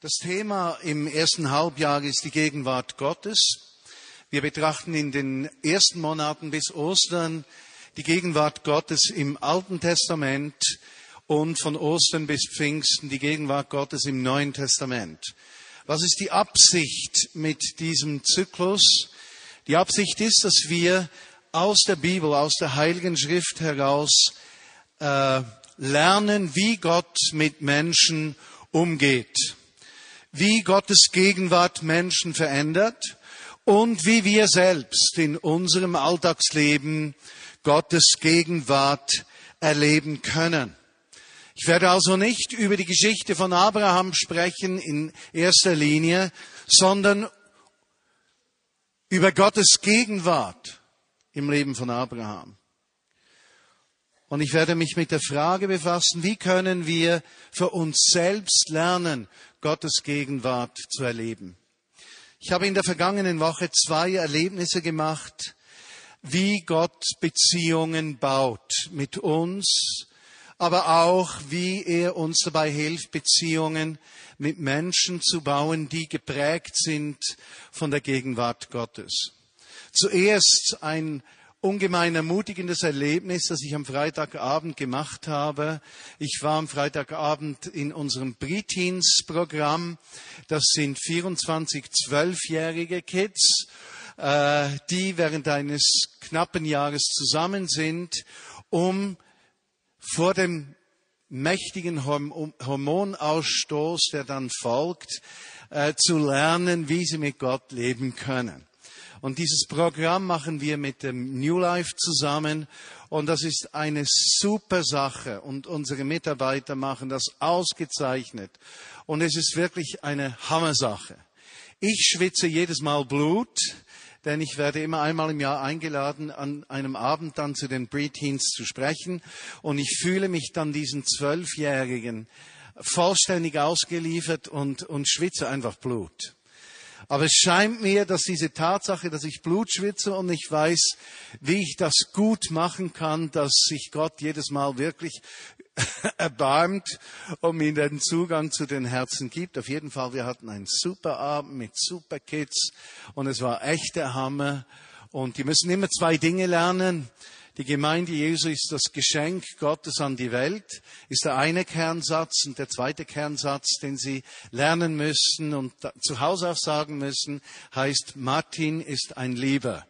Das Thema im ersten Halbjahr ist die Gegenwart Gottes. Wir betrachten in den ersten Monaten bis Ostern die Gegenwart Gottes im Alten Testament und von Ostern bis Pfingsten die Gegenwart Gottes im Neuen Testament. Was ist die Absicht mit diesem Zyklus? Die Absicht ist, dass wir aus der Bibel, aus der Heiligen Schrift heraus äh, lernen, wie Gott mit Menschen umgeht wie Gottes Gegenwart Menschen verändert und wie wir selbst in unserem Alltagsleben Gottes Gegenwart erleben können. Ich werde also nicht über die Geschichte von Abraham sprechen in erster Linie, sondern über Gottes Gegenwart im Leben von Abraham. Und ich werde mich mit der Frage befassen, wie können wir für uns selbst lernen, Gottes Gegenwart zu erleben. Ich habe in der vergangenen Woche zwei Erlebnisse gemacht, wie Gott Beziehungen baut mit uns, aber auch wie er uns dabei hilft, Beziehungen mit Menschen zu bauen, die geprägt sind von der Gegenwart Gottes. Zuerst ein ungemein ermutigendes Erlebnis, das ich am Freitagabend gemacht habe. Ich war am Freitagabend in unserem Preteens-Programm. Das sind 24 zwölfjährige Kids, äh, die während eines knappen Jahres zusammen sind, um vor dem mächtigen Hormonausstoß, der dann folgt, äh, zu lernen, wie sie mit Gott leben können. Und dieses Programm machen wir mit dem New Life zusammen. Und das ist eine super Sache. Und unsere Mitarbeiter machen das ausgezeichnet. Und es ist wirklich eine Hammersache. Ich schwitze jedes Mal Blut, denn ich werde immer einmal im Jahr eingeladen, an einem Abend dann zu den Preteens zu sprechen. Und ich fühle mich dann diesen Zwölfjährigen vollständig ausgeliefert und, und schwitze einfach Blut. Aber es scheint mir, dass diese Tatsache, dass ich Blut schwitze und ich weiß, wie ich das gut machen kann, dass sich Gott jedes Mal wirklich erbarmt und mir den Zugang zu den Herzen gibt. Auf jeden Fall, wir hatten einen super Abend mit super Kids und es war echt der Hammer. Und die müssen immer zwei Dinge lernen. Die Gemeinde Jesu ist das Geschenk Gottes an die Welt, ist der eine Kernsatz. Und der zweite Kernsatz, den Sie lernen müssen und zu Hause auch sagen müssen, heißt, Martin ist ein Lieber.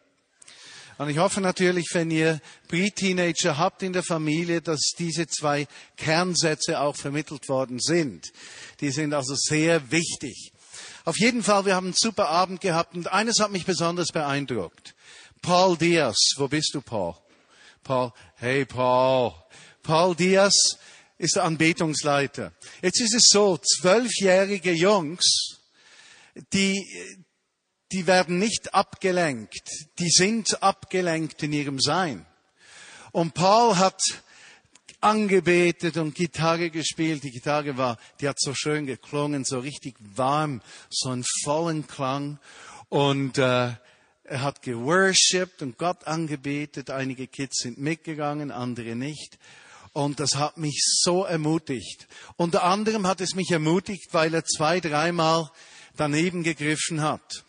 Und ich hoffe natürlich, wenn ihr Pre-Teenager habt in der Familie, dass diese zwei Kernsätze auch vermittelt worden sind. Die sind also sehr wichtig. Auf jeden Fall, wir haben einen super Abend gehabt und eines hat mich besonders beeindruckt. Paul Diaz, wo bist du, Paul? Paul, hey Paul. Paul Diaz ist der Anbetungsleiter. Jetzt ist es so, zwölfjährige Jungs, die, die werden nicht abgelenkt. Die sind abgelenkt in ihrem Sein. Und Paul hat angebetet und Gitarre gespielt. Die Gitarre war, die hat so schön geklungen, so richtig warm, so einen vollen Klang. Und äh, er hat geworshipped und Gott angebetet. Einige Kids sind mitgegangen, andere nicht. Und das hat mich so ermutigt. Unter anderem hat es mich ermutigt, weil er zwei, dreimal daneben gegriffen hat.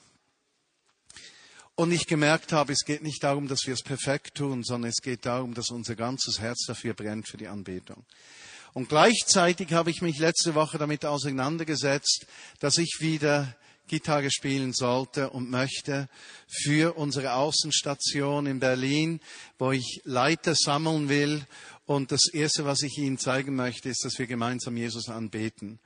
Und ich gemerkt habe, es geht nicht darum, dass wir es perfekt tun, sondern es geht darum, dass unser ganzes Herz dafür brennt für die Anbetung. Und gleichzeitig habe ich mich letzte Woche damit auseinandergesetzt, dass ich wieder Gitarre spielen sollte und möchte für unsere Außenstation in Berlin, wo ich Leiter sammeln will. Und das Erste, was ich Ihnen zeigen möchte, ist, dass wir gemeinsam Jesus anbeten.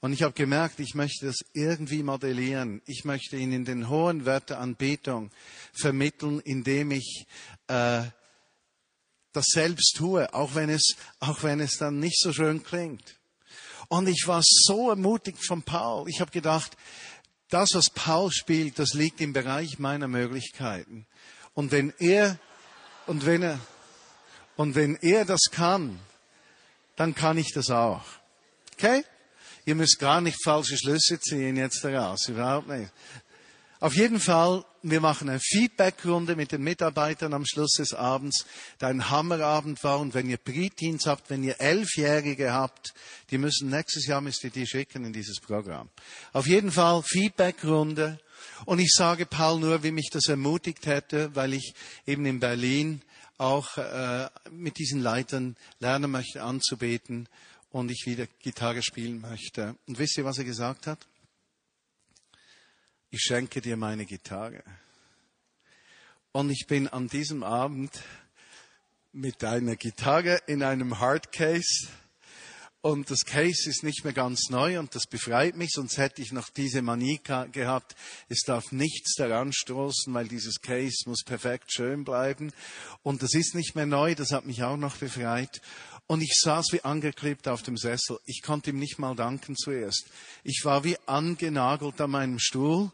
Und ich habe gemerkt, ich möchte das irgendwie modellieren. Ich möchte Ihnen den hohen Wert der Anbetung vermitteln, indem ich äh, das selbst tue, auch wenn es, auch wenn es dann nicht so schön klingt. Und ich war so ermutigt von Paul. Ich habe gedacht, das, was Paul spielt, das liegt im Bereich meiner Möglichkeiten. Und wenn er, und wenn er, und wenn er das kann, dann kann ich das auch. Okay? Ihr müsst gar nicht falsche Schlüsse ziehen jetzt daraus, überhaupt nicht. Auf jeden Fall, wir machen eine Feedbackrunde mit den Mitarbeitern am Schluss des Abends, der ein Hammerabend war. Und wenn ihr Pre-Teens habt, wenn ihr Elfjährige habt, die müssen nächstes Jahr müsst ihr die schicken in dieses Programm. Auf jeden Fall Feedbackrunde. Und ich sage Paul nur, wie mich das ermutigt hätte, weil ich eben in Berlin auch äh, mit diesen Leitern lernen möchte anzubeten und ich wieder Gitarre spielen möchte. Und wisst ihr, was er gesagt hat? Ich schenke dir meine Gitarre. Und ich bin an diesem Abend mit einer Gitarre in einem Hardcase und das Case ist nicht mehr ganz neu und das befreit mich, sonst hätte ich noch diese Manie gehabt, es darf nichts daran stoßen, weil dieses Case muss perfekt schön bleiben. Und das ist nicht mehr neu, das hat mich auch noch befreit. Und ich saß wie angeklebt auf dem Sessel. Ich konnte ihm nicht mal danken zuerst. Ich war wie angenagelt an meinem Stuhl.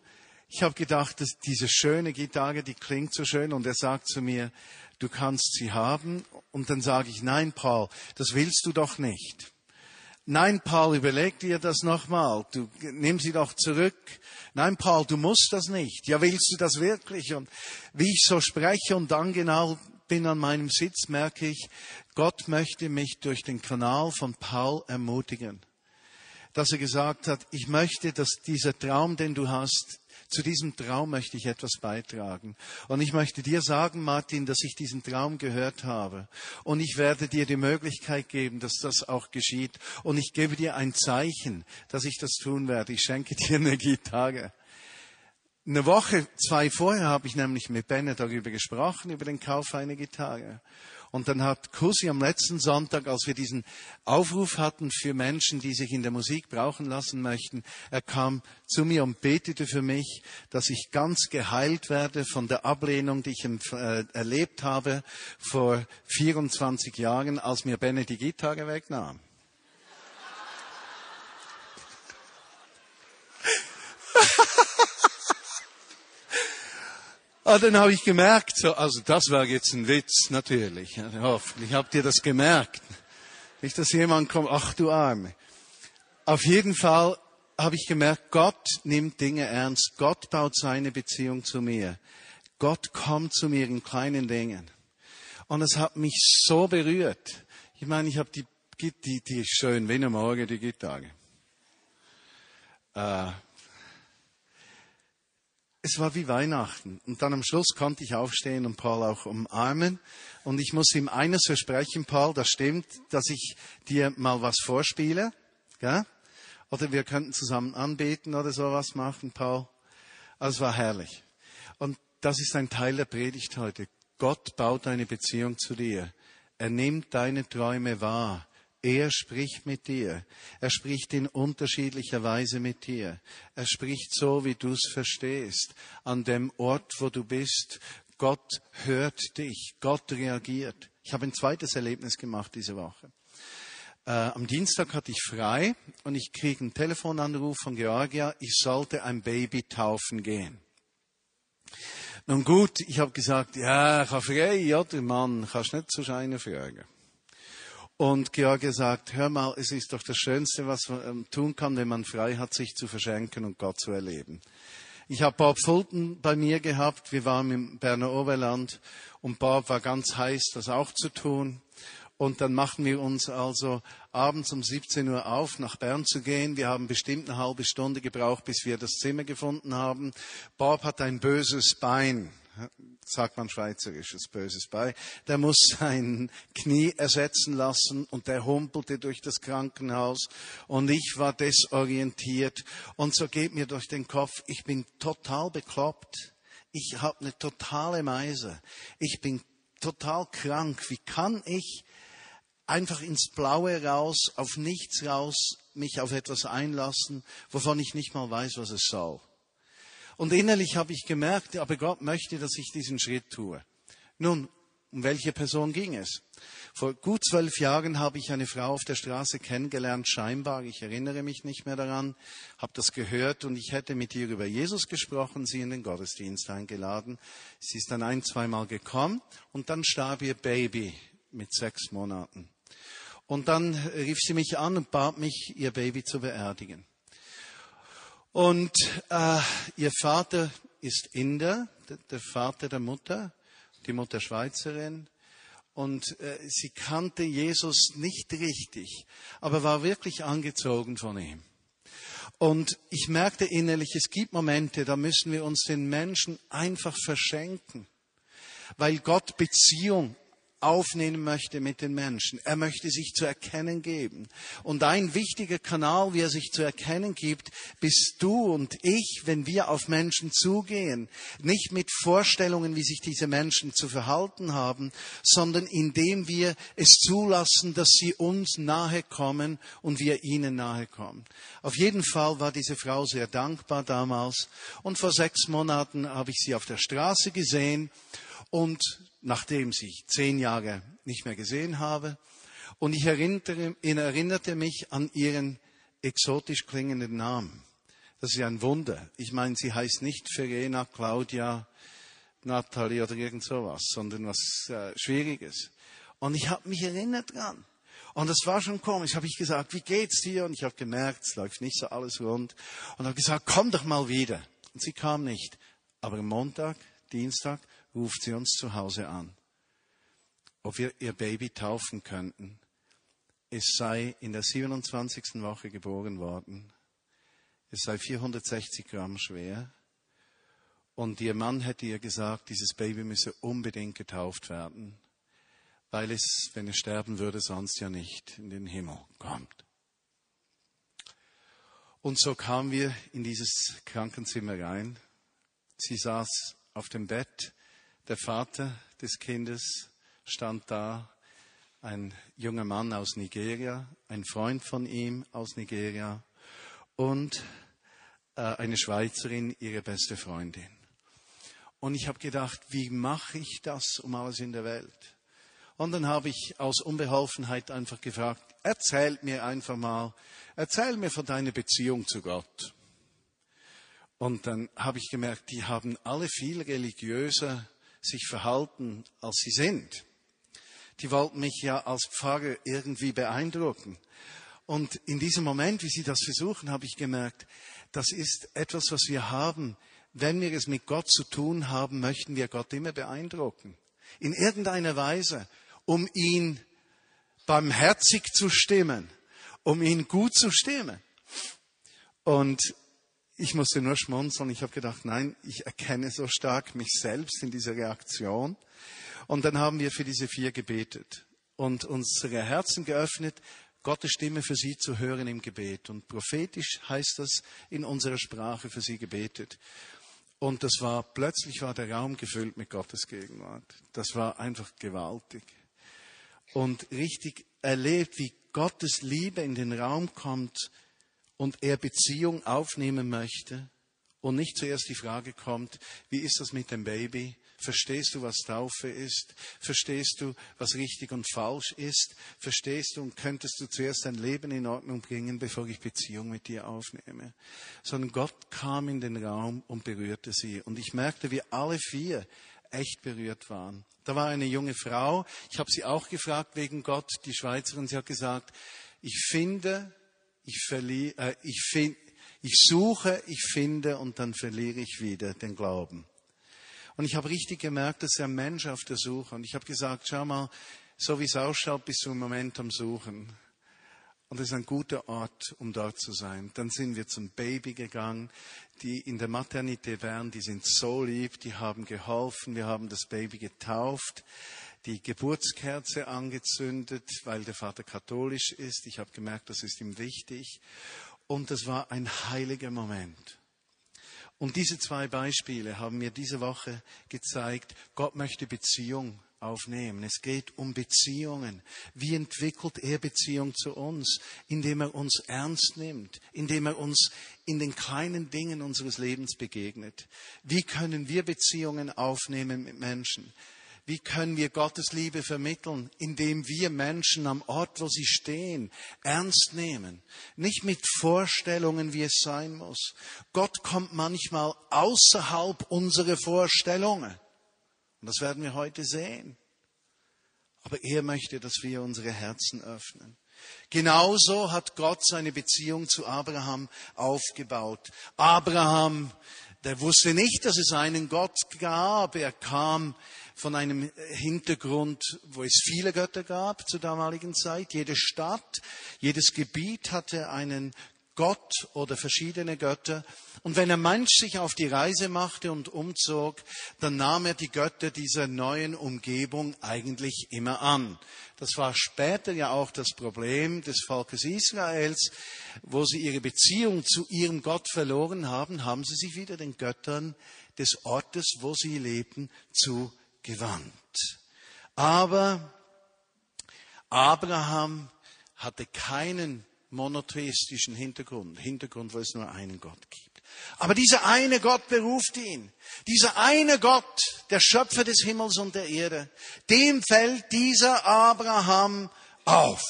Ich habe gedacht, dass diese schöne Gitarre, die klingt so schön. Und er sagt zu mir, du kannst sie haben. Und dann sage ich, nein, Paul, das willst du doch nicht. Nein, Paul, überleg dir das nochmal. Du nimm sie doch zurück. Nein, Paul, du musst das nicht. Ja, willst du das wirklich? Und wie ich so spreche und dann genau bin an meinem Sitz, merke ich, Gott möchte mich durch den Kanal von Paul ermutigen. Dass er gesagt hat, ich möchte, dass dieser Traum, den du hast, zu diesem Traum möchte ich etwas beitragen. Und ich möchte dir sagen, Martin, dass ich diesen Traum gehört habe. Und ich werde dir die Möglichkeit geben, dass das auch geschieht. Und ich gebe dir ein Zeichen, dass ich das tun werde. Ich schenke dir eine Gitarre. Eine Woche, zwei vorher habe ich nämlich mit Benne darüber gesprochen, über den Kauf einer Gitarre. Und dann hat Kusi am letzten Sonntag, als wir diesen Aufruf hatten für Menschen, die sich in der Musik brauchen lassen möchten, er kam zu mir und betete für mich, dass ich ganz geheilt werde von der Ablehnung, die ich äh, erlebt habe vor 24 Jahren, als mir Benne die Gitarre wegnahm. Ah, dann habe ich gemerkt, so, also das war jetzt ein Witz, natürlich. Hoffentlich habt ihr das gemerkt. Nicht, dass jemand kommt, ach du Arme. Auf jeden Fall habe ich gemerkt, Gott nimmt Dinge ernst. Gott baut seine Beziehung zu mir. Gott kommt zu mir in kleinen Dingen. Und es hat mich so berührt. Ich meine, ich habe die, die, die schön, wenn am Morgen die Gitarre. Äh, es war wie Weihnachten. Und dann am Schluss konnte ich aufstehen und Paul auch umarmen. Und ich muss ihm eines versprechen, Paul, das stimmt, dass ich dir mal was vorspiele. Gell? Oder wir könnten zusammen anbeten oder sowas machen, Paul. Also es war herrlich. Und das ist ein Teil der Predigt heute. Gott baut eine Beziehung zu dir. Er nimmt deine Träume wahr. Er spricht mit dir. Er spricht in unterschiedlicher Weise mit dir. Er spricht so, wie du es verstehst, an dem Ort, wo du bist. Gott hört dich. Gott reagiert. Ich habe ein zweites Erlebnis gemacht diese Woche. Äh, am Dienstag hatte ich frei und ich kriege einen Telefonanruf von Georgia, ich sollte ein Baby taufen gehen. Nun gut, ich habe gesagt, ja, ich habe frei, oder Mann, kannst nicht zu scheinen fragen. Und George sagt, hör mal, es ist doch das Schönste, was man ähm, tun kann, wenn man frei hat, sich zu verschenken und Gott zu erleben. Ich habe Bob Fulton bei mir gehabt. Wir waren im Berner Oberland und Bob war ganz heiß, das auch zu tun. Und dann machen wir uns also abends um 17 Uhr auf, nach Bern zu gehen. Wir haben bestimmt eine halbe Stunde gebraucht, bis wir das Zimmer gefunden haben. Bob hat ein böses Bein sagt man schweizerisches Böses bei, der muss sein Knie ersetzen lassen und der humpelte durch das Krankenhaus. Und ich war desorientiert. Und so geht mir durch den Kopf, ich bin total bekloppt, ich habe eine totale Meise, ich bin total krank, wie kann ich einfach ins Blaue raus, auf nichts raus, mich auf etwas einlassen, wovon ich nicht mal weiß, was es soll. Und innerlich habe ich gemerkt, aber Gott möchte, dass ich diesen Schritt tue. Nun, um welche Person ging es? Vor gut zwölf Jahren habe ich eine Frau auf der Straße kennengelernt, scheinbar, ich erinnere mich nicht mehr daran, habe das gehört und ich hätte mit ihr über Jesus gesprochen, sie in den Gottesdienst eingeladen. Sie ist dann ein, zweimal gekommen und dann starb ihr Baby mit sechs Monaten. Und dann rief sie mich an und bat mich, ihr Baby zu beerdigen. Und äh, ihr Vater ist Inder, der Vater der Mutter, die Mutter Schweizerin. Und äh, sie kannte Jesus nicht richtig, aber war wirklich angezogen von ihm. Und ich merkte innerlich, es gibt Momente, da müssen wir uns den Menschen einfach verschenken, weil Gott Beziehung aufnehmen möchte mit den Menschen. Er möchte sich zu erkennen geben. Und ein wichtiger Kanal, wie er sich zu erkennen gibt, bist du und ich, wenn wir auf Menschen zugehen. Nicht mit Vorstellungen, wie sich diese Menschen zu verhalten haben, sondern indem wir es zulassen, dass sie uns nahe kommen und wir ihnen nahe kommen. Auf jeden Fall war diese Frau sehr dankbar damals. Und vor sechs Monaten habe ich sie auf der Straße gesehen und nachdem ich zehn Jahre nicht mehr gesehen habe. Und ich erinnerte, erinnerte mich an ihren exotisch klingenden Namen. Das ist ja ein Wunder. Ich meine, sie heißt nicht Verena, Claudia, Natalie oder irgend sowas, sondern was äh, Schwieriges. Und ich habe mich erinnert dran. Und das war schon komisch. Habe ich gesagt, wie geht's dir? Und ich habe gemerkt, es läuft nicht so alles rund. Und habe gesagt, komm doch mal wieder. Und sie kam nicht. Aber Montag, Dienstag, ruft sie uns zu Hause an, ob wir ihr Baby taufen könnten. Es sei in der 27. Woche geboren worden. Es sei 460 Gramm schwer. Und ihr Mann hätte ihr gesagt, dieses Baby müsse unbedingt getauft werden, weil es, wenn es sterben würde, sonst ja nicht in den Himmel kommt. Und so kamen wir in dieses Krankenzimmer rein. Sie saß auf dem Bett der Vater des Kindes stand da, ein junger Mann aus Nigeria, ein Freund von ihm aus Nigeria und äh, eine Schweizerin, ihre beste Freundin. Und ich habe gedacht, wie mache ich das um alles in der Welt? Und dann habe ich aus Unbeholfenheit einfach gefragt, erzähl mir einfach mal, erzähl mir von deiner Beziehung zu Gott. Und dann habe ich gemerkt, die haben alle viel religiöser sich verhalten, als sie sind. Die wollten mich ja als Pfarrer irgendwie beeindrucken. Und in diesem Moment, wie sie das versuchen, habe ich gemerkt, das ist etwas, was wir haben. Wenn wir es mit Gott zu tun haben, möchten wir Gott immer beeindrucken. In irgendeiner Weise, um ihn barmherzig zu stimmen, um ihn gut zu stimmen. Und ich musste nur schmunzeln. Ich habe gedacht, nein, ich erkenne so stark mich selbst in dieser Reaktion. Und dann haben wir für diese vier gebetet und unsere Herzen geöffnet, Gottes Stimme für sie zu hören im Gebet. Und prophetisch heißt das in unserer Sprache für sie gebetet. Und das war, plötzlich war der Raum gefüllt mit Gottes Gegenwart. Das war einfach gewaltig. Und richtig erlebt, wie Gottes Liebe in den Raum kommt, und er Beziehung aufnehmen möchte und nicht zuerst die Frage kommt, wie ist das mit dem Baby? Verstehst du, was Taufe ist? Verstehst du, was richtig und falsch ist? Verstehst du und könntest du zuerst dein Leben in Ordnung bringen, bevor ich Beziehung mit dir aufnehme? Sondern Gott kam in den Raum und berührte sie. Und ich merkte, wie alle vier echt berührt waren. Da war eine junge Frau, ich habe sie auch gefragt wegen Gott, die Schweizerin, sie hat gesagt, ich finde, ich, äh, ich, find, ich suche, ich finde und dann verliere ich wieder den Glauben. Und ich habe richtig gemerkt, dass er ein Mensch auf der Suche. Und ich habe gesagt, schau mal, so wie es ausschaut, bist du im Moment am Suchen. Und es ist ein guter Ort, um dort zu sein. Dann sind wir zum Baby gegangen. Die in der Maternität wären, die sind so lieb, die haben geholfen. Wir haben das Baby getauft die Geburtskerze angezündet, weil der Vater katholisch ist. Ich habe gemerkt, das ist ihm wichtig. Und das war ein heiliger Moment. Und diese zwei Beispiele haben mir diese Woche gezeigt, Gott möchte Beziehung aufnehmen. Es geht um Beziehungen. Wie entwickelt er Beziehung zu uns? Indem er uns ernst nimmt, indem er uns in den kleinen Dingen unseres Lebens begegnet. Wie können wir Beziehungen aufnehmen mit Menschen? Wie können wir Gottes Liebe vermitteln, indem wir Menschen am Ort, wo sie stehen, ernst nehmen? Nicht mit Vorstellungen, wie es sein muss. Gott kommt manchmal außerhalb unserer Vorstellungen. Und das werden wir heute sehen. Aber er möchte, dass wir unsere Herzen öffnen. Genauso hat Gott seine Beziehung zu Abraham aufgebaut. Abraham der wusste nicht, dass es einen Gott gab. Er kam von einem Hintergrund, wo es viele Götter gab zur damaligen Zeit. Jede Stadt, jedes Gebiet hatte einen Gott oder verschiedene Götter. Und wenn ein Mensch sich auf die Reise machte und umzog, dann nahm er die Götter dieser neuen Umgebung eigentlich immer an. Das war später ja auch das Problem des Volkes Israels. Wo sie ihre Beziehung zu ihrem Gott verloren haben, haben sie sich wieder den Göttern des Ortes, wo sie lebten, zugewandt. Aber Abraham hatte keinen monotheistischen Hintergrund, Hintergrund, wo es nur einen Gott gibt. Aber dieser eine Gott beruft ihn. Dieser eine Gott, der Schöpfer des Himmels und der Erde, dem fällt dieser Abraham auf.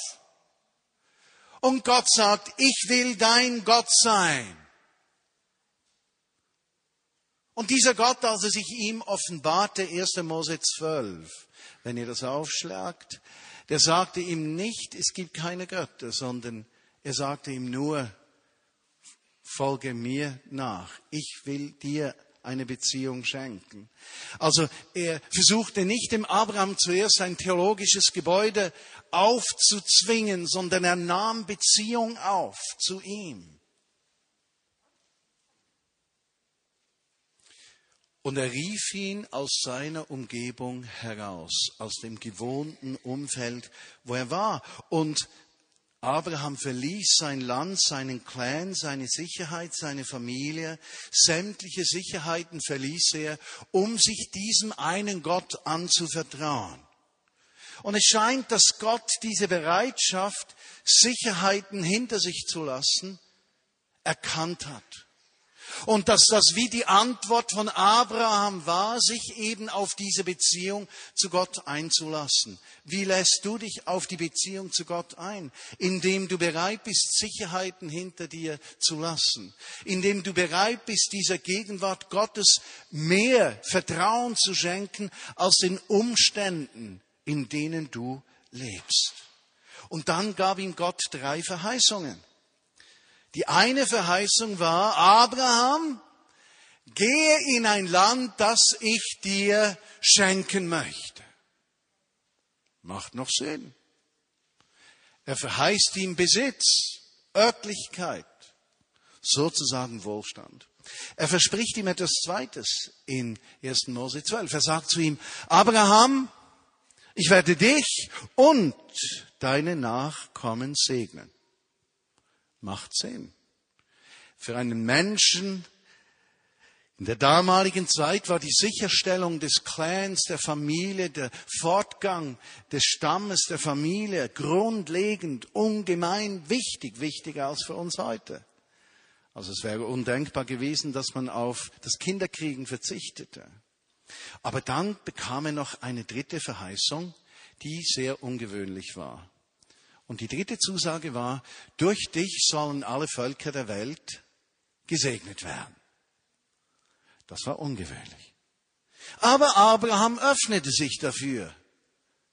Und Gott sagt, ich will dein Gott sein. Und dieser Gott, als er sich ihm offenbarte, 1. Mose 12, wenn ihr das aufschlagt, der sagte ihm nicht, es gibt keine Götter, sondern er sagte ihm nur, folge mir nach. Ich will dir eine Beziehung schenken. Also er versuchte nicht dem Abraham zuerst ein theologisches Gebäude aufzuzwingen, sondern er nahm Beziehung auf zu ihm. Und er rief ihn aus seiner Umgebung heraus, aus dem gewohnten Umfeld, wo er war. Und Abraham verließ sein Land, seinen Clan, seine Sicherheit, seine Familie, sämtliche Sicherheiten verließ er, um sich diesem einen Gott anzuvertrauen. Und es scheint, dass Gott diese Bereitschaft, Sicherheiten hinter sich zu lassen, erkannt hat. Und dass das wie die Antwort von Abraham war, sich eben auf diese Beziehung zu Gott einzulassen. Wie lässt du dich auf die Beziehung zu Gott ein? Indem du bereit bist, Sicherheiten hinter dir zu lassen. Indem du bereit bist, dieser Gegenwart Gottes mehr Vertrauen zu schenken als den Umständen, in denen du lebst. Und dann gab ihm Gott drei Verheißungen. Die eine Verheißung war, Abraham, gehe in ein Land, das ich dir schenken möchte. Macht noch Sinn. Er verheißt ihm Besitz, Örtlichkeit, sozusagen Wohlstand. Er verspricht ihm etwas Zweites in 1. Mose 12. Er sagt zu ihm, Abraham, ich werde dich und deine Nachkommen segnen macht Sinn. Für einen Menschen in der damaligen Zeit war die Sicherstellung des Clans, der Familie, der Fortgang des Stammes, der Familie grundlegend, ungemein wichtig, wichtiger als für uns heute. Also es wäre undenkbar gewesen, dass man auf das Kinderkriegen verzichtete. Aber dann bekam er noch eine dritte Verheißung, die sehr ungewöhnlich war. Und die dritte Zusage war, durch dich sollen alle Völker der Welt gesegnet werden. Das war ungewöhnlich. Aber Abraham öffnete sich dafür.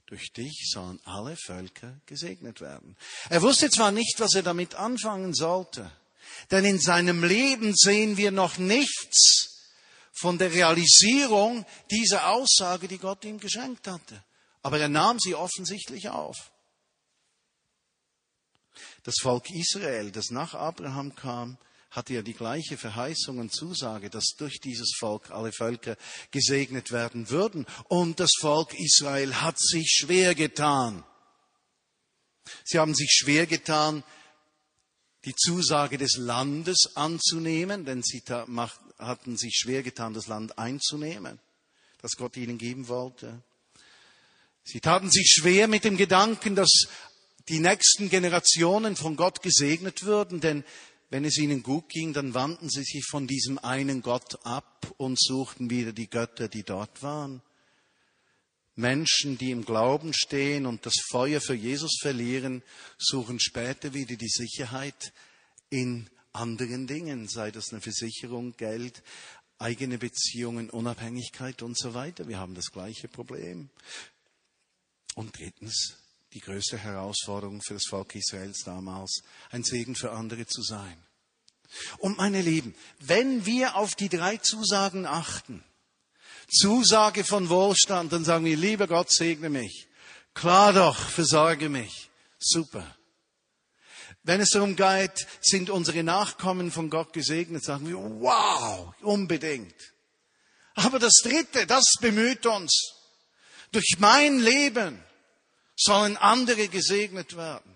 Durch dich sollen alle Völker gesegnet werden. Er wusste zwar nicht, was er damit anfangen sollte, denn in seinem Leben sehen wir noch nichts von der Realisierung dieser Aussage, die Gott ihm geschenkt hatte. Aber er nahm sie offensichtlich auf. Das Volk Israel, das nach Abraham kam, hatte ja die gleiche Verheißung und Zusage, dass durch dieses Volk alle Völker gesegnet werden würden. Und das Volk Israel hat sich schwer getan. Sie haben sich schwer getan, die Zusage des Landes anzunehmen, denn sie hatten sich schwer getan, das Land einzunehmen, das Gott ihnen geben wollte. Sie taten sich schwer mit dem Gedanken, dass die nächsten Generationen von Gott gesegnet würden, denn wenn es ihnen gut ging, dann wandten sie sich von diesem einen Gott ab und suchten wieder die Götter, die dort waren. Menschen, die im Glauben stehen und das Feuer für Jesus verlieren, suchen später wieder die Sicherheit in anderen Dingen, sei das eine Versicherung, Geld, eigene Beziehungen, Unabhängigkeit und so weiter. Wir haben das gleiche Problem. Und drittens, die größte Herausforderung für das Volk Israels damals, ein Segen für andere zu sein. Und meine Lieben, wenn wir auf die drei Zusagen achten, Zusage von Wohlstand, dann sagen wir, lieber Gott, segne mich. Klar doch, versorge mich. Super. Wenn es darum geht, sind unsere Nachkommen von Gott gesegnet, sagen wir, wow, unbedingt. Aber das Dritte, das bemüht uns. Durch mein Leben sollen andere gesegnet werden.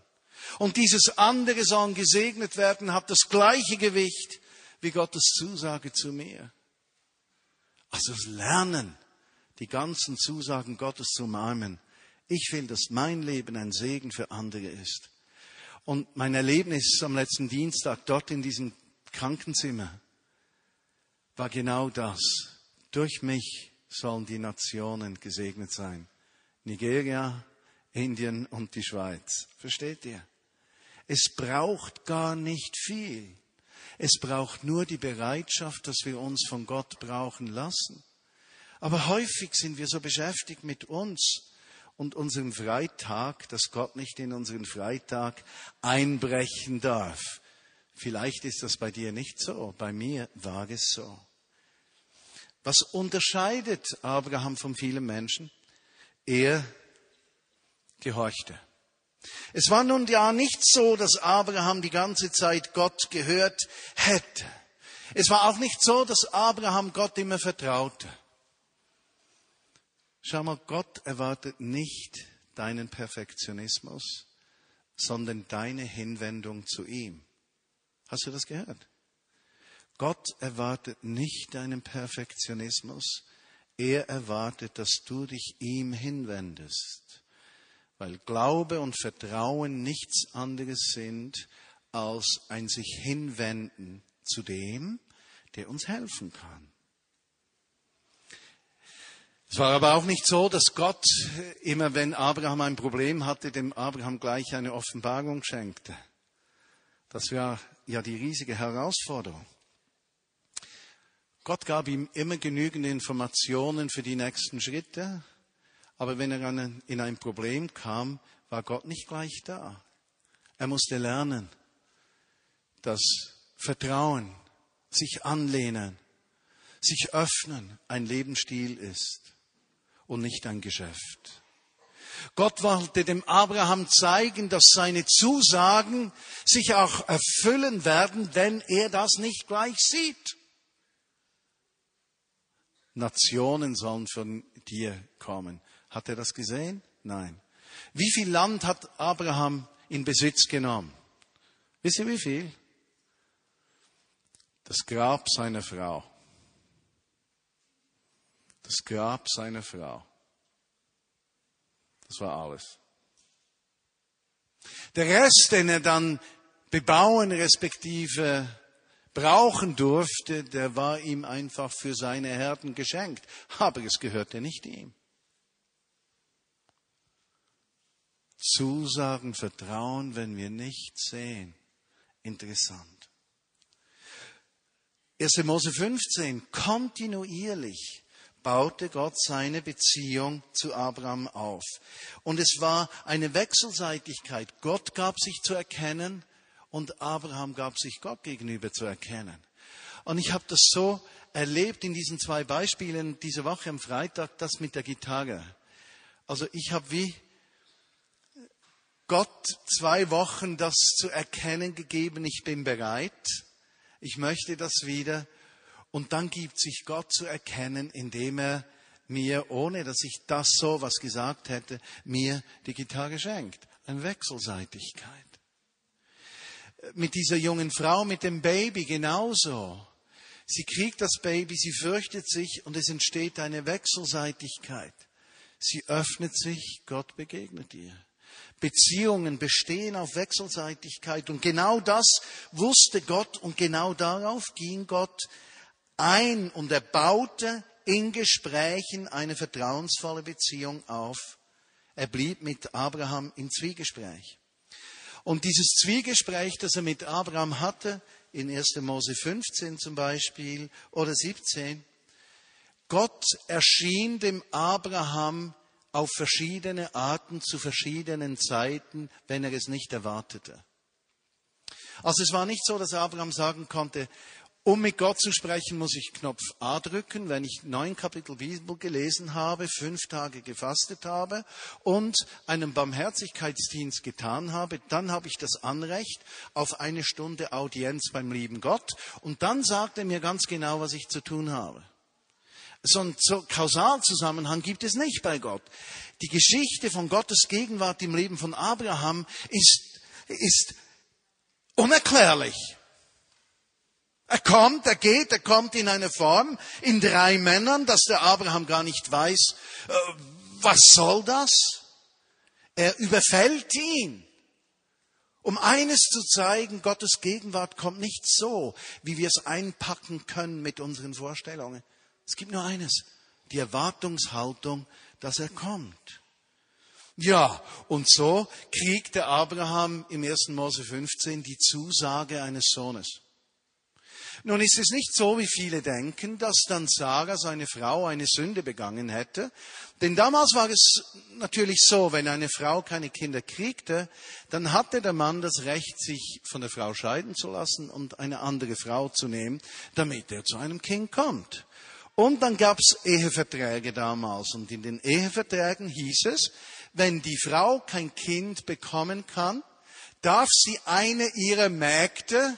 Und dieses andere sollen gesegnet werden, hat das gleiche Gewicht wie Gottes Zusage zu mir. Also lernen, die ganzen Zusagen Gottes zu umarmen. Ich will, dass mein Leben ein Segen für andere ist. Und mein Erlebnis am letzten Dienstag dort in diesem Krankenzimmer war genau das. Durch mich sollen die Nationen gesegnet sein. Nigeria, Indien und die Schweiz. Versteht ihr? Es braucht gar nicht viel. Es braucht nur die Bereitschaft, dass wir uns von Gott brauchen lassen. Aber häufig sind wir so beschäftigt mit uns und unserem Freitag, dass Gott nicht in unseren Freitag einbrechen darf. Vielleicht ist das bei dir nicht so, bei mir war es so. Was unterscheidet Abraham von vielen Menschen? Er gehorchte. Es war nun ja nicht so, dass Abraham die ganze Zeit Gott gehört hätte. Es war auch nicht so, dass Abraham Gott immer vertraute. Schau mal, Gott erwartet nicht deinen Perfektionismus, sondern deine Hinwendung zu ihm. Hast du das gehört? Gott erwartet nicht deinen Perfektionismus, er erwartet, dass du dich ihm hinwendest weil Glaube und Vertrauen nichts anderes sind als ein sich hinwenden zu dem, der uns helfen kann. Es war aber auch nicht so, dass Gott immer, wenn Abraham ein Problem hatte, dem Abraham gleich eine Offenbarung schenkte. Das war ja die riesige Herausforderung. Gott gab ihm immer genügend Informationen für die nächsten Schritte, aber wenn er in ein Problem kam, war Gott nicht gleich da. Er musste lernen, dass Vertrauen, sich anlehnen, sich öffnen ein Lebensstil ist und nicht ein Geschäft. Gott wollte dem Abraham zeigen, dass seine Zusagen sich auch erfüllen werden, wenn er das nicht gleich sieht. Nationen sollen von dir kommen. Hat er das gesehen? Nein. Wie viel Land hat Abraham in Besitz genommen? Wisst ihr wie viel? Das Grab seiner Frau. Das Grab seiner Frau. Das war alles. Der Rest, den er dann bebauen respektive brauchen durfte, der war ihm einfach für seine Herden geschenkt. Aber es gehörte nicht ihm. Zusagen, Vertrauen, wenn wir nicht sehen. Interessant. 1. Mose 15, kontinuierlich baute Gott seine Beziehung zu Abraham auf. Und es war eine Wechselseitigkeit. Gott gab sich zu erkennen und Abraham gab sich Gott gegenüber zu erkennen. Und ich habe das so erlebt in diesen zwei Beispielen diese Woche am Freitag, das mit der Gitarre. Also ich habe wie Gott zwei Wochen das zu erkennen gegeben, ich bin bereit, ich möchte das wieder. Und dann gibt sich Gott zu erkennen, indem er mir, ohne dass ich das so was gesagt hätte, mir die Gitarre schenkt. Eine Wechselseitigkeit. Mit dieser jungen Frau, mit dem Baby genauso. Sie kriegt das Baby, sie fürchtet sich und es entsteht eine Wechselseitigkeit. Sie öffnet sich, Gott begegnet ihr. Beziehungen bestehen auf Wechselseitigkeit. Und genau das wusste Gott und genau darauf ging Gott ein und er baute in Gesprächen eine vertrauensvolle Beziehung auf. Er blieb mit Abraham in Zwiegespräch. Und dieses Zwiegespräch, das er mit Abraham hatte, in 1. Mose 15 zum Beispiel oder 17, Gott erschien dem Abraham auf verschiedene Arten zu verschiedenen Zeiten, wenn er es nicht erwartete. Also es war nicht so, dass Abraham sagen konnte, um mit Gott zu sprechen, muss ich Knopf A drücken, wenn ich neun Kapitel Bibel gelesen habe, fünf Tage gefastet habe und einen Barmherzigkeitsdienst getan habe, dann habe ich das Anrecht auf eine Stunde Audienz beim lieben Gott und dann sagt er mir ganz genau, was ich zu tun habe. So einen Kausalzusammenhang gibt es nicht bei Gott. Die Geschichte von Gottes Gegenwart im Leben von Abraham ist, ist unerklärlich. Er kommt, er geht, er kommt in eine Form, in drei Männern, dass der Abraham gar nicht weiß, äh, was soll das? Er überfällt ihn. Um eines zu zeigen, Gottes Gegenwart kommt nicht so, wie wir es einpacken können mit unseren Vorstellungen. Es gibt nur eines, die Erwartungshaltung, dass er kommt. Ja, und so kriegt der Abraham im 1. Mose 15 die Zusage eines Sohnes. Nun ist es nicht so, wie viele denken, dass dann Sarah, seine Frau, eine Sünde begangen hätte. Denn damals war es natürlich so, wenn eine Frau keine Kinder kriegte, dann hatte der Mann das Recht, sich von der Frau scheiden zu lassen und eine andere Frau zu nehmen, damit er zu einem Kind kommt. Und dann gab es Eheverträge damals. Und in den Eheverträgen hieß es, wenn die Frau kein Kind bekommen kann, darf sie eine ihrer Mägde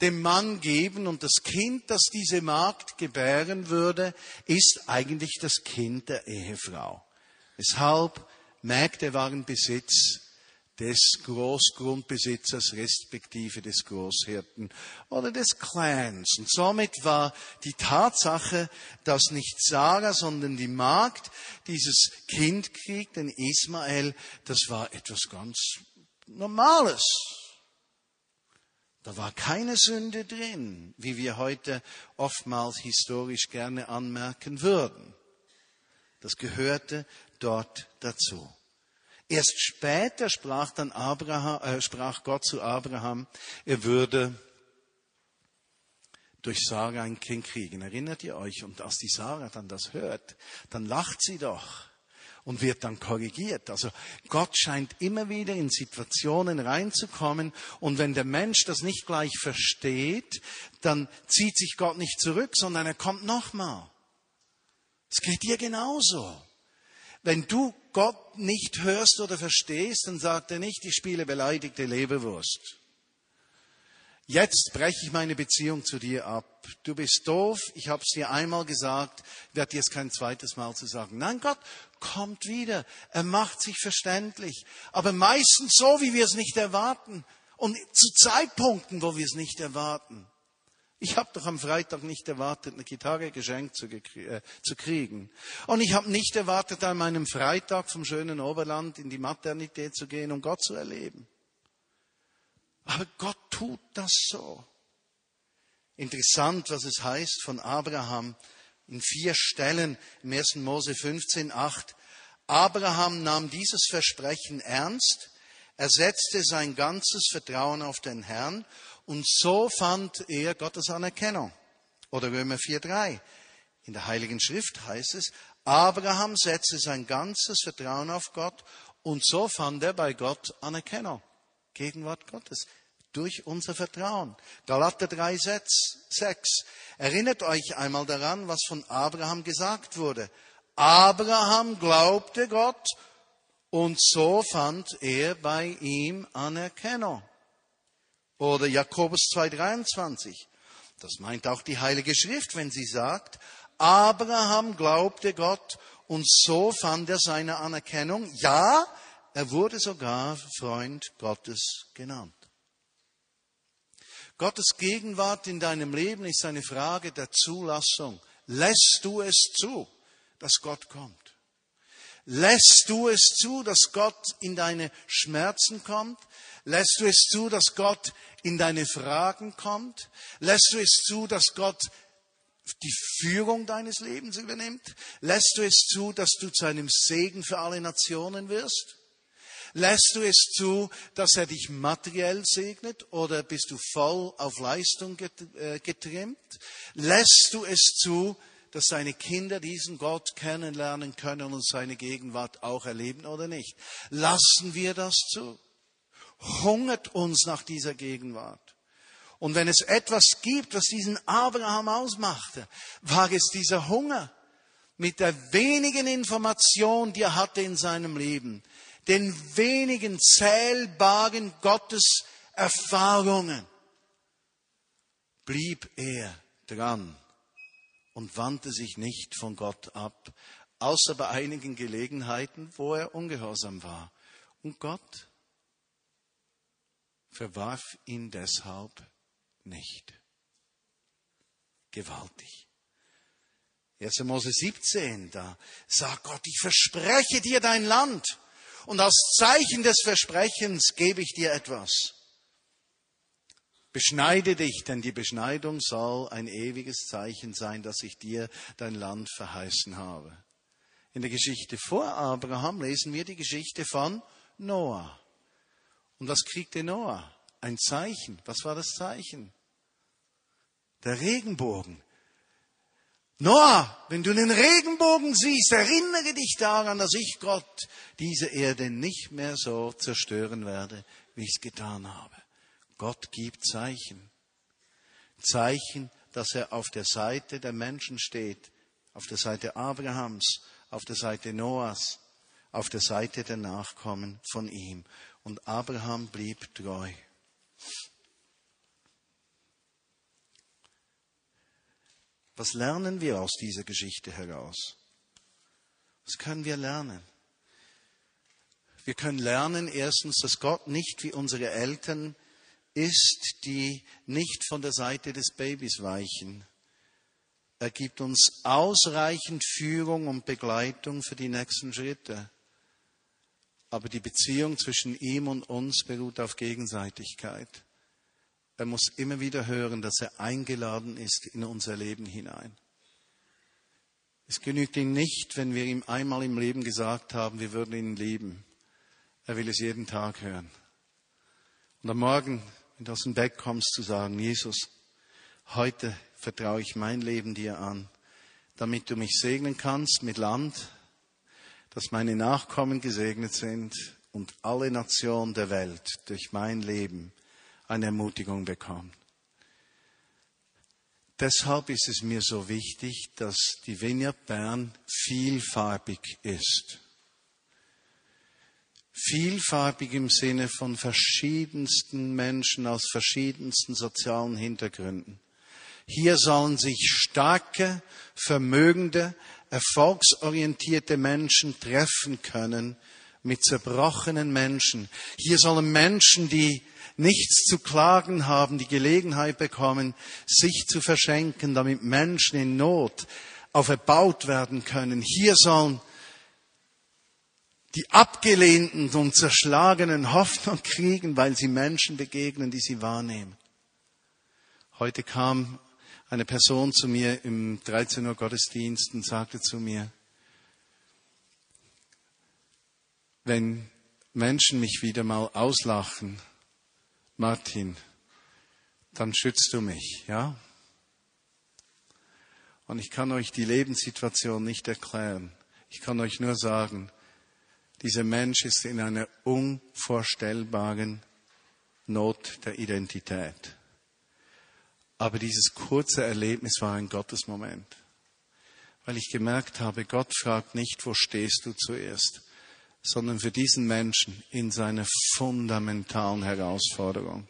dem Mann geben und das Kind, das diese Magd gebären würde, ist eigentlich das Kind der Ehefrau. Weshalb Mägde waren Besitz des Großgrundbesitzers respektive des Großhirten oder des Clans. Und somit war die Tatsache, dass nicht Sarah, sondern die Magd dieses Kind kriegt, den Ismael, das war etwas ganz Normales. Da war keine Sünde drin, wie wir heute oftmals historisch gerne anmerken würden. Das gehörte dort dazu. Erst später sprach dann Abraham, äh, sprach Gott zu Abraham, er würde durch Sarah ein Kind kriegen. Erinnert ihr euch? Und als die Sarah dann das hört, dann lacht sie doch und wird dann korrigiert. Also Gott scheint immer wieder in Situationen reinzukommen und wenn der Mensch das nicht gleich versteht, dann zieht sich Gott nicht zurück, sondern er kommt nochmal. Es geht dir genauso. Wenn du Gott nicht hörst oder verstehst, dann sagt er nicht, ich spiele beleidigte Leberwurst. Jetzt breche ich meine Beziehung zu dir ab. Du bist doof, ich habe es dir einmal gesagt, werde dir es kein zweites Mal zu sagen. Nein, Gott kommt wieder. Er macht sich verständlich. Aber meistens so, wie wir es nicht erwarten. Und zu Zeitpunkten, wo wir es nicht erwarten. Ich habe doch am Freitag nicht erwartet, eine Gitarre geschenkt zu, äh, zu kriegen. Und ich habe nicht erwartet, an meinem Freitag vom schönen Oberland in die Maternität zu gehen, um Gott zu erleben. Aber Gott tut das so. Interessant, was es heißt von Abraham in vier Stellen im 1. Mose 15, 8. Abraham nahm dieses Versprechen ernst, er setzte sein ganzes Vertrauen auf den Herrn und so fand er Gottes Anerkennung. Oder Römer 4,3. In der Heiligen Schrift heißt es, Abraham setzte sein ganzes Vertrauen auf Gott und so fand er bei Gott Anerkennung. Gegenwart Gottes durch unser Vertrauen. Galater 3, 6. Erinnert euch einmal daran, was von Abraham gesagt wurde. Abraham glaubte Gott und so fand er bei ihm Anerkennung. Oder Jakobus 2,23. Das meint auch die Heilige Schrift, wenn sie sagt, Abraham glaubte Gott und so fand er seine Anerkennung. Ja, er wurde sogar Freund Gottes genannt. Gottes Gegenwart in deinem Leben ist eine Frage der Zulassung. Lässt du es zu, dass Gott kommt? Lässt du es zu, dass Gott in deine Schmerzen kommt? Lässt du es zu, dass Gott in deine Fragen kommt? Lässt du es zu, dass Gott die Führung deines Lebens übernimmt? Lässt du es zu, dass du zu einem Segen für alle Nationen wirst? Lässt du es zu, dass er dich materiell segnet oder bist du voll auf Leistung äh, getrimmt? Lässt du es zu, dass seine Kinder diesen Gott kennenlernen können und seine Gegenwart auch erleben oder nicht? Lassen wir das zu? Hungert uns nach dieser Gegenwart. Und wenn es etwas gibt, was diesen Abraham ausmachte, war es dieser Hunger mit der wenigen Information, die er hatte in seinem Leben, den wenigen zählbaren Gotteserfahrungen, blieb er dran und wandte sich nicht von Gott ab, außer bei einigen Gelegenheiten, wo er ungehorsam war. Und Gott verwarf ihn deshalb nicht. Gewaltig. 1. Mose 17, da sagt Gott, ich verspreche dir dein Land und als Zeichen des Versprechens gebe ich dir etwas. Beschneide dich, denn die Beschneidung soll ein ewiges Zeichen sein, dass ich dir dein Land verheißen habe. In der Geschichte vor Abraham lesen wir die Geschichte von Noah. Und was kriegte Noah? Ein Zeichen. Was war das Zeichen? Der Regenbogen. Noah, wenn du den Regenbogen siehst, erinnere dich daran, dass ich Gott diese Erde nicht mehr so zerstören werde, wie ich es getan habe. Gott gibt Zeichen. Zeichen, dass er auf der Seite der Menschen steht, auf der Seite Abrahams, auf der Seite Noahs, auf der Seite der Nachkommen von ihm. Und Abraham blieb treu. Was lernen wir aus dieser Geschichte heraus? Was können wir lernen? Wir können lernen erstens, dass Gott nicht wie unsere Eltern ist, die nicht von der Seite des Babys weichen. Er gibt uns ausreichend Führung und Begleitung für die nächsten Schritte. Aber die Beziehung zwischen ihm und uns beruht auf Gegenseitigkeit. Er muss immer wieder hören, dass er eingeladen ist in unser Leben hinein. Es genügt ihm nicht, wenn wir ihm einmal im Leben gesagt haben, wir würden ihn lieben. Er will es jeden Tag hören. Und am Morgen, wenn du aus dem Bett kommst, zu sagen, Jesus, heute vertraue ich mein Leben dir an, damit du mich segnen kannst mit Land, dass meine Nachkommen gesegnet sind und alle Nationen der Welt durch mein Leben eine Ermutigung bekommen. Deshalb ist es mir so wichtig, dass die Vineyard Bern vielfarbig ist. Vielfarbig im Sinne von verschiedensten Menschen aus verschiedensten sozialen Hintergründen. Hier sollen sich starke, vermögende, erfolgsorientierte Menschen treffen können mit zerbrochenen Menschen. Hier sollen Menschen, die nichts zu klagen haben, die Gelegenheit bekommen, sich zu verschenken, damit Menschen in Not auferbaut werden können. Hier sollen die abgelehnten und zerschlagenen Hoffnung kriegen, weil sie Menschen begegnen, die sie wahrnehmen. Heute kam eine Person zu mir im 13 Uhr Gottesdienst und sagte zu mir, wenn Menschen mich wieder mal auslachen, Martin, dann schützt du mich, ja? Und ich kann euch die Lebenssituation nicht erklären. Ich kann euch nur sagen, dieser Mensch ist in einer unvorstellbaren Not der Identität. Aber dieses kurze Erlebnis war ein Gottesmoment, weil ich gemerkt habe, Gott fragt nicht, wo stehst du zuerst, sondern für diesen Menschen in seiner fundamentalen Herausforderung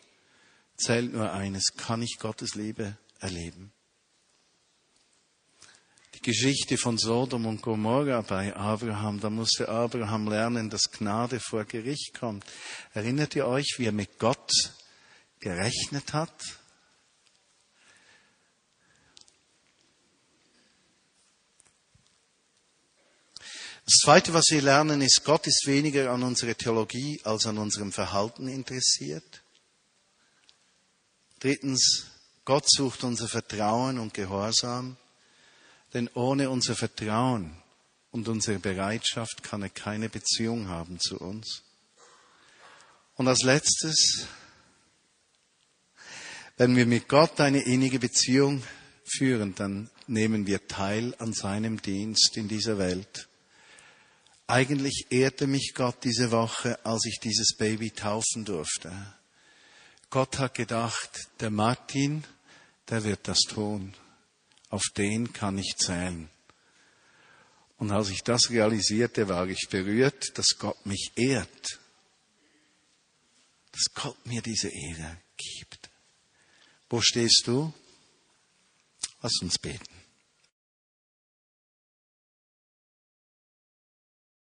zählt nur eines, kann ich Gottes Liebe erleben? Die Geschichte von Sodom und Gomorra bei Abraham, da musste Abraham lernen, dass Gnade vor Gericht kommt. Erinnert ihr euch, wie er mit Gott gerechnet hat? Zweite, was wir lernen, ist, Gott ist weniger an unserer Theologie als an unserem Verhalten interessiert. Drittens, Gott sucht unser Vertrauen und Gehorsam, denn ohne unser Vertrauen und unsere Bereitschaft kann er keine Beziehung haben zu uns. Und als letztes, wenn wir mit Gott eine innige Beziehung führen, dann nehmen wir teil an seinem Dienst in dieser Welt Eigentlich ehrte mich Gott diese Woche, als ich dieses Baby taufen durfte. Gott hat gedacht, der Martin, der wird das tun. Auf den kann ich zählen. Und als ich das realisierte, war ich berührt, dass Gott mich ehrt. Dass Gott mir diese Ehre gibt. Wo stehst du? Lass uns beten.